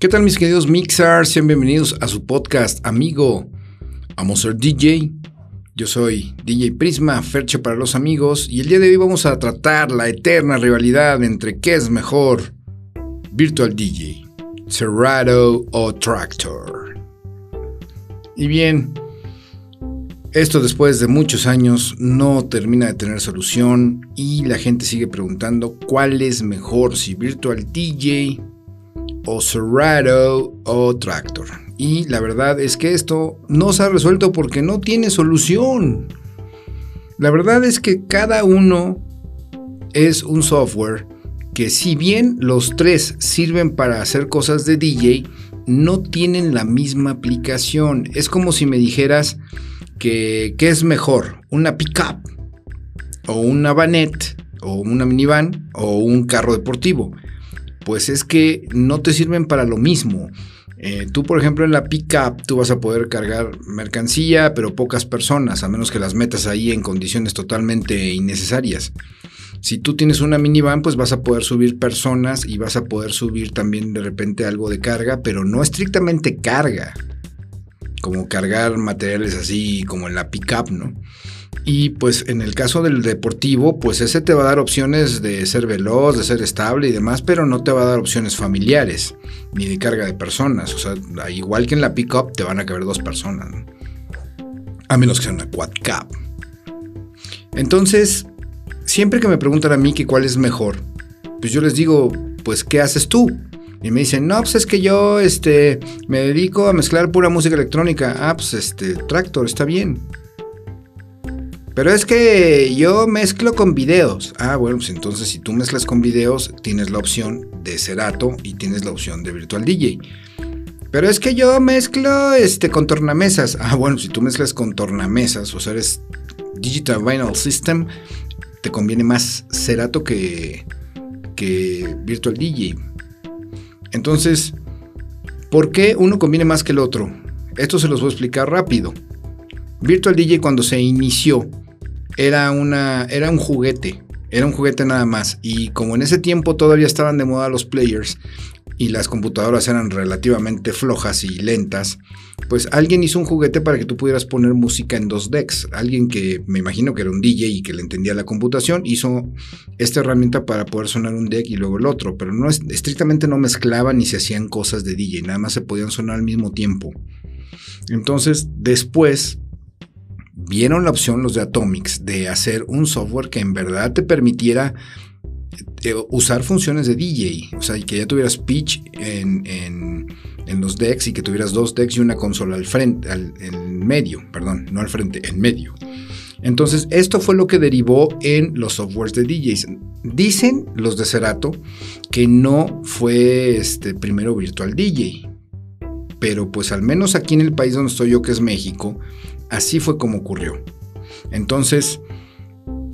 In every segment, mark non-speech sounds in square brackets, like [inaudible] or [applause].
¿Qué tal mis queridos mixers? Sean bienvenidos a su podcast amigo. A DJ. Yo soy DJ Prisma, Fercho para los amigos, y el día de hoy vamos a tratar la eterna rivalidad entre qué es mejor, Virtual DJ, Serato o Tractor. Y bien, esto después de muchos años no termina de tener solución y la gente sigue preguntando cuál es mejor, si Virtual DJ o Serato o Tractor. Y la verdad es que esto no se ha resuelto porque no tiene solución. La verdad es que cada uno es un software que si bien los tres sirven para hacer cosas de DJ, no tienen la misma aplicación. Es como si me dijeras que, es mejor, una pickup o una vanet o una minivan o un carro deportivo. Pues es que no te sirven para lo mismo. Eh, tú, por ejemplo, en la pickup, tú vas a poder cargar mercancía, pero pocas personas, a menos que las metas ahí en condiciones totalmente innecesarias. Si tú tienes una minivan, pues vas a poder subir personas y vas a poder subir también de repente algo de carga, pero no estrictamente carga, como cargar materiales así como en la pickup, ¿no? Y pues en el caso del deportivo, pues ese te va a dar opciones de ser veloz, de ser estable y demás, pero no te va a dar opciones familiares ni de carga de personas. O sea, igual que en la pickup te van a caber dos personas, a menos que sea una quad cap. Entonces, siempre que me preguntan a mí que cuál es mejor, pues yo les digo, pues ¿qué haces tú? Y me dicen, no, pues es que yo este, me dedico a mezclar pura música electrónica. Ah, pues este, Tractor, está bien. Pero es que yo mezclo con videos. Ah, bueno, pues entonces si tú mezclas con videos, tienes la opción de Serato y tienes la opción de Virtual DJ. Pero es que yo mezclo este, con tornamesas. Ah, bueno, si tú mezclas con tornamesas, o sea, eres Digital Vinyl System, te conviene más Serato que, que Virtual DJ. Entonces, ¿por qué uno conviene más que el otro? Esto se los voy a explicar rápido. Virtual DJ cuando se inició era, una, era un juguete, era un juguete nada más. Y como en ese tiempo todavía estaban de moda los players y las computadoras eran relativamente flojas y lentas, pues alguien hizo un juguete para que tú pudieras poner música en dos decks. Alguien que me imagino que era un DJ y que le entendía la computación hizo esta herramienta para poder sonar un deck y luego el otro, pero no estrictamente no mezclaban ni se hacían cosas de DJ, nada más se podían sonar al mismo tiempo. Entonces, después vieron la opción los de Atomics de hacer un software que en verdad te permitiera usar funciones de DJ, o sea, que ya tuvieras pitch en, en, los decks y que tuvieras dos decks y una consola al frente, al, en medio, perdón, no al frente, en medio. Entonces, esto fue lo que derivó en los softwares de DJs. Dicen los de Cerato que no fue este primero Virtual DJ, pero pues al menos aquí en el país donde estoy yo, que es México, Así fue como ocurrió. Entonces,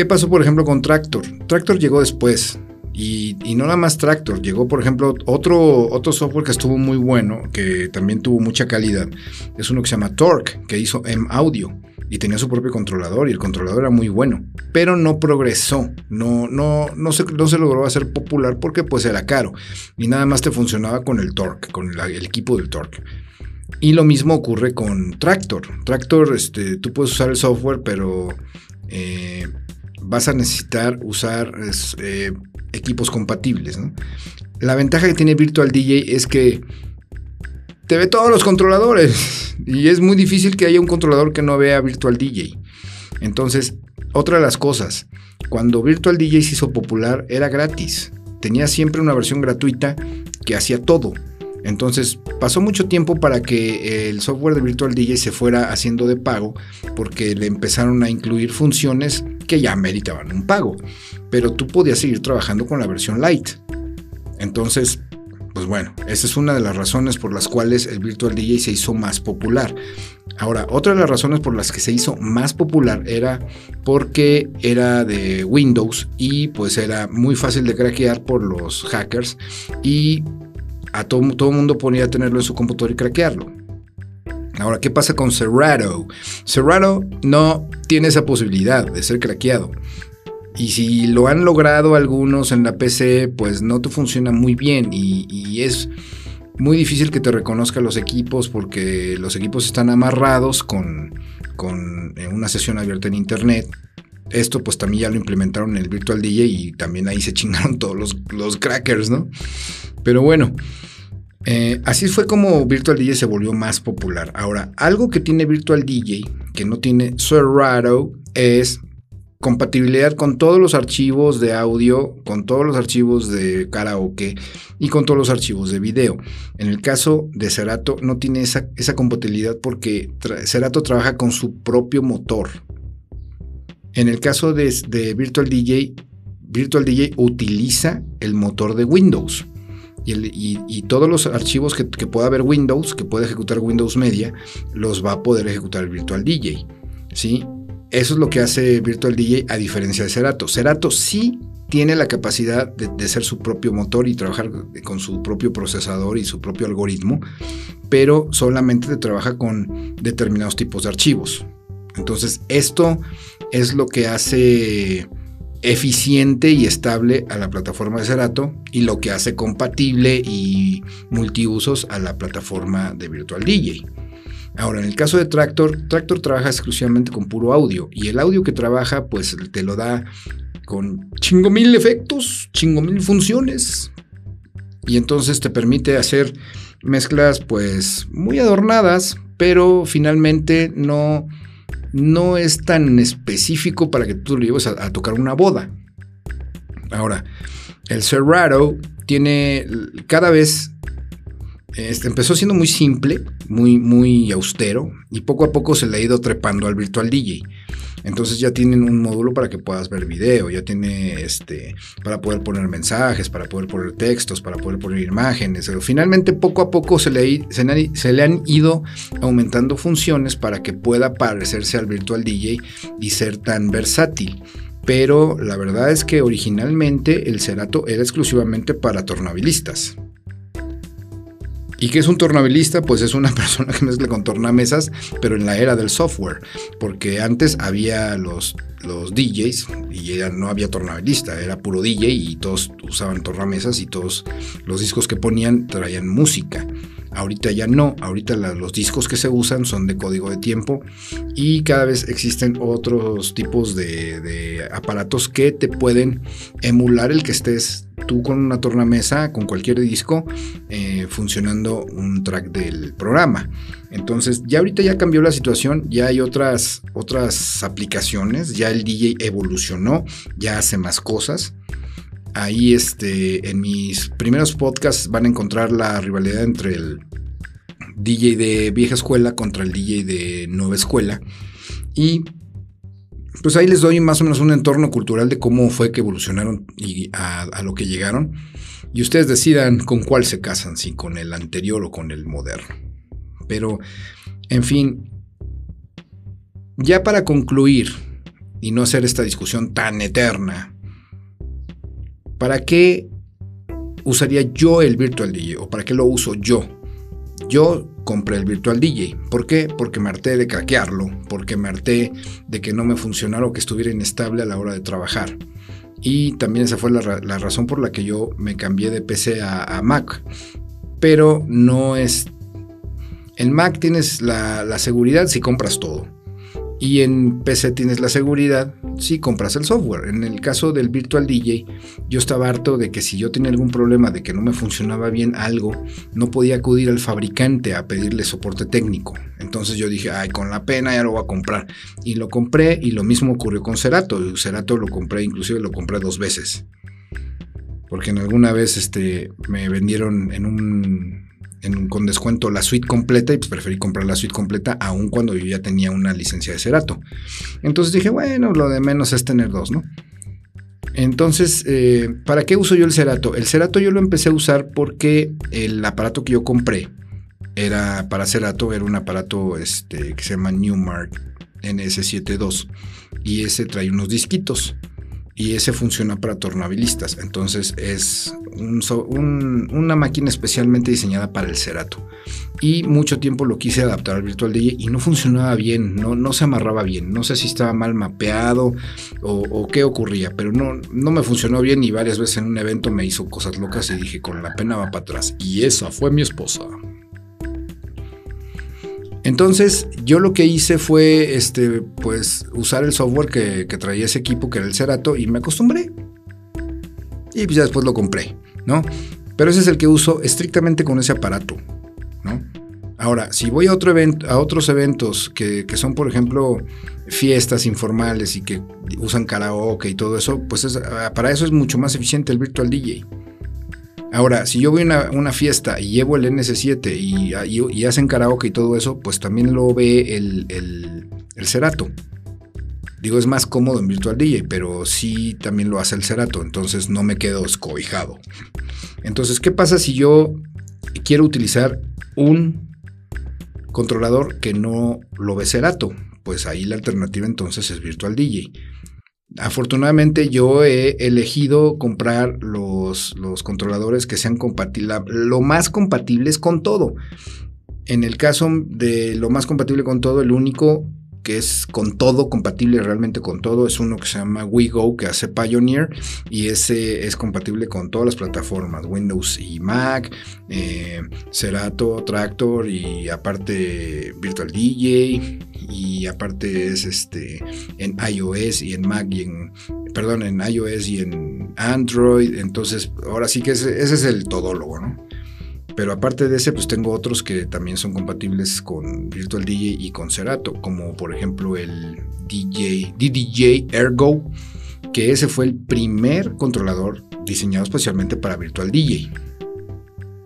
¿qué pasó por ejemplo con Tractor? Tractor llegó después. Y, no nada más Tractor, llegó por ejemplo otro, otro software que estuvo muy bueno, que también tuvo mucha calidad. Es uno que se llama Torque, que hizo M Audio y tenía su propio controlador y el controlador era muy bueno, pero no progresó, no, no, no, se, no se logró hacer popular porque pues era caro y nada más te funcionaba con el Torque, con el equipo del Torque. Y lo mismo ocurre con Tractor. Tractor, este, tú puedes usar el software, pero eh, vas a necesitar usar eh, equipos compatibles. La ventaja que tiene Virtual DJ es que te ve todos los controladores [laughs] y es muy difícil que haya un controlador que no vea Virtual DJ. Entonces, otra de las cosas, cuando Virtual DJ se hizo popular era gratis. Tenía siempre una versión gratuita que hacía todo. Entonces pasó mucho tiempo para que el software de Virtual DJ se fuera haciendo de pago porque le empezaron a incluir funciones que ya meritaban un pago. Pero tú podías seguir trabajando con la versión light. Entonces, pues bueno, esa es una de las razones por las cuales el Virtual DJ se hizo más popular. Ahora, otra de las razones por las que se hizo más popular era porque era de Windows y pues era muy fácil de craquear por los hackers y a todo, todo mundo ponía tenerlo en su computador y craquearlo. Ahora, ¿qué pasa con Serato? Serato no tiene esa posibilidad de ser craqueado. Y si lo han logrado algunos en la PC, pues no te funciona muy bien y, es muy difícil que te reconozca los equipos porque los equipos están amarrados con, con eh, una sesión abierta en internet. Esto pues también ya lo implementaron en el Virtual DJ y también ahí se [laughs] chingaron todos los, los crackers, ¿no? Pero bueno, eh, así fue como Virtual DJ se volvió más popular. Ahora, algo que tiene Virtual DJ que no tiene Serato es compatibilidad con todos los archivos de audio, con todos los archivos de karaoke y con todos los archivos de video. En el caso de Serato no tiene esa, compatibilidad porque Serato trabaja con su propio motor. En el caso de, Virtual DJ, Virtual DJ utiliza el motor de Windows. Y, todos los archivos que, pueda haber Windows, que pueda ejecutar Windows Media, los va a poder ejecutar Virtual DJ. ¿sí? Eso es lo que hace Virtual DJ a diferencia de Serato. Serato sí tiene la capacidad de, ser su propio motor y trabajar con su propio procesador y su propio algoritmo, pero solamente trabaja con determinados tipos de archivos. Entonces, esto es lo que hace eficiente y estable a la plataforma de Serato y lo que hace compatible y multiusos a la plataforma de Virtual DJ. Ahora, en el caso de Tractor, Tractor trabaja exclusivamente con puro audio y el audio que trabaja pues te lo da con chingo mil efectos, chingo mil funciones y entonces te permite hacer mezclas pues muy adornadas, pero finalmente no, no es tan específico para que tú lo lleves a, tocar una boda. Ahora, el Serato tiene cada vez este, empezó siendo muy simple, muy, muy austero, y poco a poco se le ha ido trepando al Virtual DJ. Entonces ya tienen un módulo para que puedas ver video, ya tiene este para poder poner mensajes, para poder poner textos, para poder poner imágenes. Pero finalmente poco a poco se le, se le han ido aumentando funciones para que pueda parecerse al Virtual DJ y ser tan versátil pero la verdad es que originalmente el Cerato era exclusivamente para tornabilistas. ¿Y qué es un tornabilista? Pues es una [laughs] persona que mezcla con tornamesas, pero en la era del software, porque antes había los, los DJs y no había tornabilista, era puro DJ y todos usaban tornamesas y todos los discos que ponían traían música. Ahorita ya no, ahorita los discos que se usan son de código de tiempo y cada vez existen otros tipos de, aparatos que te pueden emular el que estés tú con una tornamesa, con cualquier disco, eh, funcionando un track del programa. Entonces, ya ahorita ya cambió la situación, ya hay otras, otras aplicaciones, ya el DJ evolucionó, ya hace más cosas. Ahí este, en mis primeros podcasts van a encontrar la rivalidad entre el DJ de vieja escuela contra el DJ de nueva escuela. Y pues ahí les doy más o menos un entorno cultural de cómo fue que evolucionaron y a, a, lo que llegaron. Y ustedes decidan con cuál se casan, si con el anterior o con el moderno. Pero, en fin, ya para concluir y no hacer esta discusión tan eterna, ¿Para qué usaría yo el Virtual DJ o para qué lo uso yo? Yo compré el Virtual DJ. ¿Por qué? Porque me harté de craquearlo, porque me harté de que no me funcionara o que estuviera inestable a la hora de trabajar. Y también esa fue la, razón por la que yo me cambié de PC a, Mac. Pero no es... En Mac tienes la seguridad si compras todo. Y en PC tienes la seguridad si compras el software. En el caso del Virtual DJ, yo estaba harto de que si yo tenía algún problema de que no me funcionaba bien algo, no podía acudir al fabricante a pedirle soporte técnico. Entonces yo dije, ay, con la pena ya lo voy a comprar. Y lo compré y lo mismo ocurrió con Cerato. Cerato lo compré, inclusive lo compré dos veces. Porque en alguna vez este, me vendieron en un con descuento la suite completa y pues preferí comprar la suite completa aun cuando yo ya tenía una licencia de Cerato. Entonces dije, bueno, lo de menos es tener dos, ¿no? Entonces, eh, ¿para qué uso yo el Cerato? El Cerato yo lo empecé a usar porque el aparato que yo compré era para Cerato, era un aparato este, que se llama Newmark NS72 y ese trae unos disquitos. Y ese funciona para tornabilistas. Entonces es una máquina especialmente diseñada para el Cerato. Y mucho tiempo lo quise adaptar al Virtual DJ y no funcionaba bien, no, no se amarraba bien. No sé si estaba mal mapeado o, qué ocurría, pero no, no me funcionó bien y varias veces en un evento me hizo cosas locas y dije con la pena va para atrás. Y esa fue mi esposa. Entonces, yo lo que hice fue, este, pues, usar el software que, traía ese equipo, que era el Cerato, y me acostumbré. Y pues ya después lo compré, ¿no? Pero ese es el que uso estrictamente con ese aparato, ¿no? Ahora, si voy a, otro evento, a otros eventos que, que, son, por ejemplo, fiestas informales y que usan karaoke y todo eso, pues para eso es mucho más eficiente el Virtual DJ. Ahora, si yo voy a una, fiesta y llevo el NS7 y, hacen karaoke y todo eso, pues también lo ve el, el, Cerato. Digo, es más cómodo en Virtual DJ, pero sí también lo hace el Cerato, entonces no me quedo escobijado. Entonces, ¿qué pasa si yo quiero utilizar un controlador que no lo ve Cerato? Pues ahí la alternativa entonces es Virtual DJ. Afortunadamente yo he elegido comprar los, los controladores que sean compatibles, lo más compatibles con todo. En el caso de lo más compatible con todo, el único que es con todo, compatible realmente con todo, es uno que se llama WeGo, que hace Pioneer, y ese es compatible con todas las plataformas, Windows y Mac, eh, Cerato, Tractor, y aparte Virtual DJ, y aparte es este en iOS y en Mac y en, perdón, en iOS y en Android, entonces ahora sí que ese, ese es el todólogo, ¿no? Pero aparte de ese, pues tengo otros que también son compatibles con Virtual DJ y con Cerato, como por ejemplo el DJ, DDJ Ergo, que ese fue el primer controlador diseñado especialmente para Virtual DJ.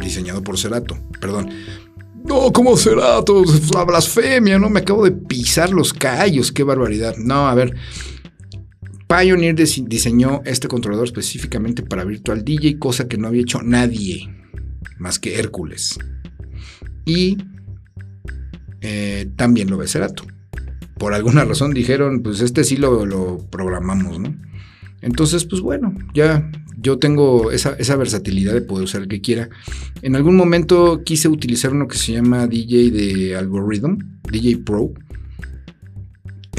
Diseñado por Cerato, perdón. No, como Cerato, la blasfemia, no me acabo de pisar los callos, qué barbaridad. No, a ver. Pioneer diseñó este controlador específicamente para Virtual DJ, cosa que no había hecho nadie más que Hércules. Y eh, también lo ve Cerato. Por alguna razón dijeron, pues este sí lo, programamos, ¿no? Entonces, pues bueno, ya yo tengo esa, esa, versatilidad de poder usar el que quiera. En algún momento quise utilizar uno que se llama DJ de Algorithm, DJ Pro,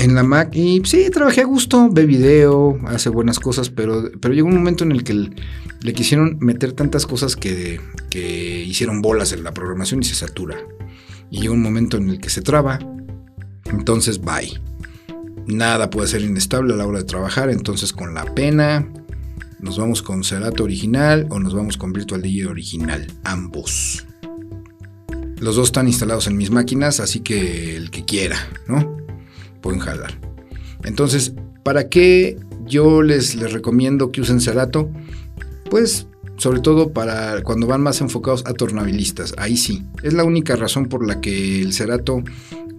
en la Mac y sí, trabajé a gusto, ve video, hace buenas cosas, pero, pero llegó un momento en el que le quisieron meter tantas cosas que, que hicieron bolas en la programación y se satura. Y llega un momento en el que se traba, entonces bye. Nada puede ser inestable a la hora de trabajar, entonces con la pena nos vamos con Cerato original o nos vamos con Virtual DJ original, ambos. Los dos están instalados en mis máquinas, así que el que quiera, ¿no? Pueden jalar. Entonces, ¿para qué yo les, les recomiendo que usen Cerato? Pues sobre todo para cuando van más enfocados a tornabilistas, ahí sí. Es la única razón por la que el Cerato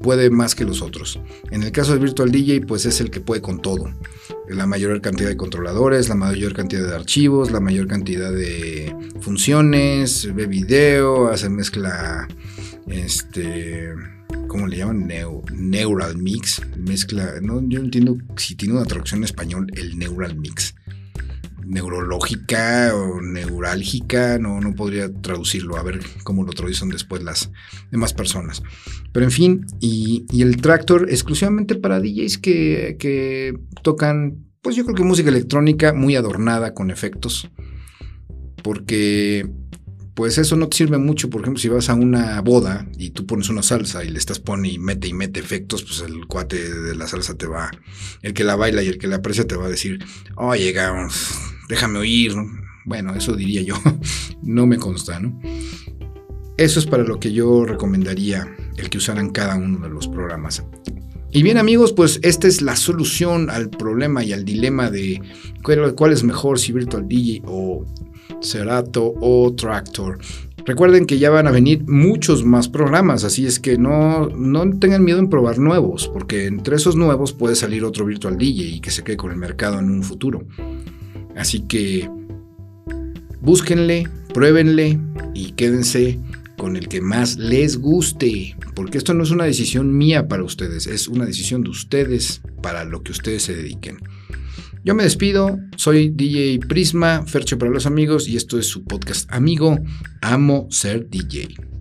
puede más que los otros. En el caso de Virtual DJ, pues es el que puede con todo. La mayor cantidad de controladores, la mayor cantidad de archivos, la mayor cantidad de funciones, ve video, hace mezcla, este ¿cómo le llaman? neural Mix, mezcla, no, yo no entiendo si tiene una traducción en español el Neural Mix. Neurológica o neurálgica, no, no podría traducirlo, a ver cómo lo traducen después las demás personas. Pero en fin, y, el Tractor exclusivamente para DJs que, que tocan, pues yo creo que música electrónica muy adornada con efectos, porque pues eso no te sirve mucho. Por ejemplo, si vas a una boda y tú pones una salsa y le estás poniendo y mete y mete efectos, pues el cuate de la salsa te va, el que la baila y el que la aprecia te va a decir, oye, déjame oír. Bueno, eso diría yo. [laughs] no me consta, ¿no? Eso es para lo que yo recomendaría el que usaran cada uno de los programas. Y bien amigos, pues esta es la solución al problema y al dilema de cuál, cuál es mejor, si Virtual DJ o Cerato o Tractor. Recuerden que ya van a venir muchos más programas, así es que no, no tengan miedo en probar nuevos, porque entre esos nuevos puede salir otro Virtual DJ y que se quede con el mercado en un futuro. Así que búsquenle, pruébenle y quédense con el que más les guste, porque esto no es una decisión mía para ustedes, es una decisión de ustedes para lo que ustedes se dediquen. Yo me despido, soy DJ Prisma, Fercho para los amigos y esto es su podcast amigo, Amo Ser DJ.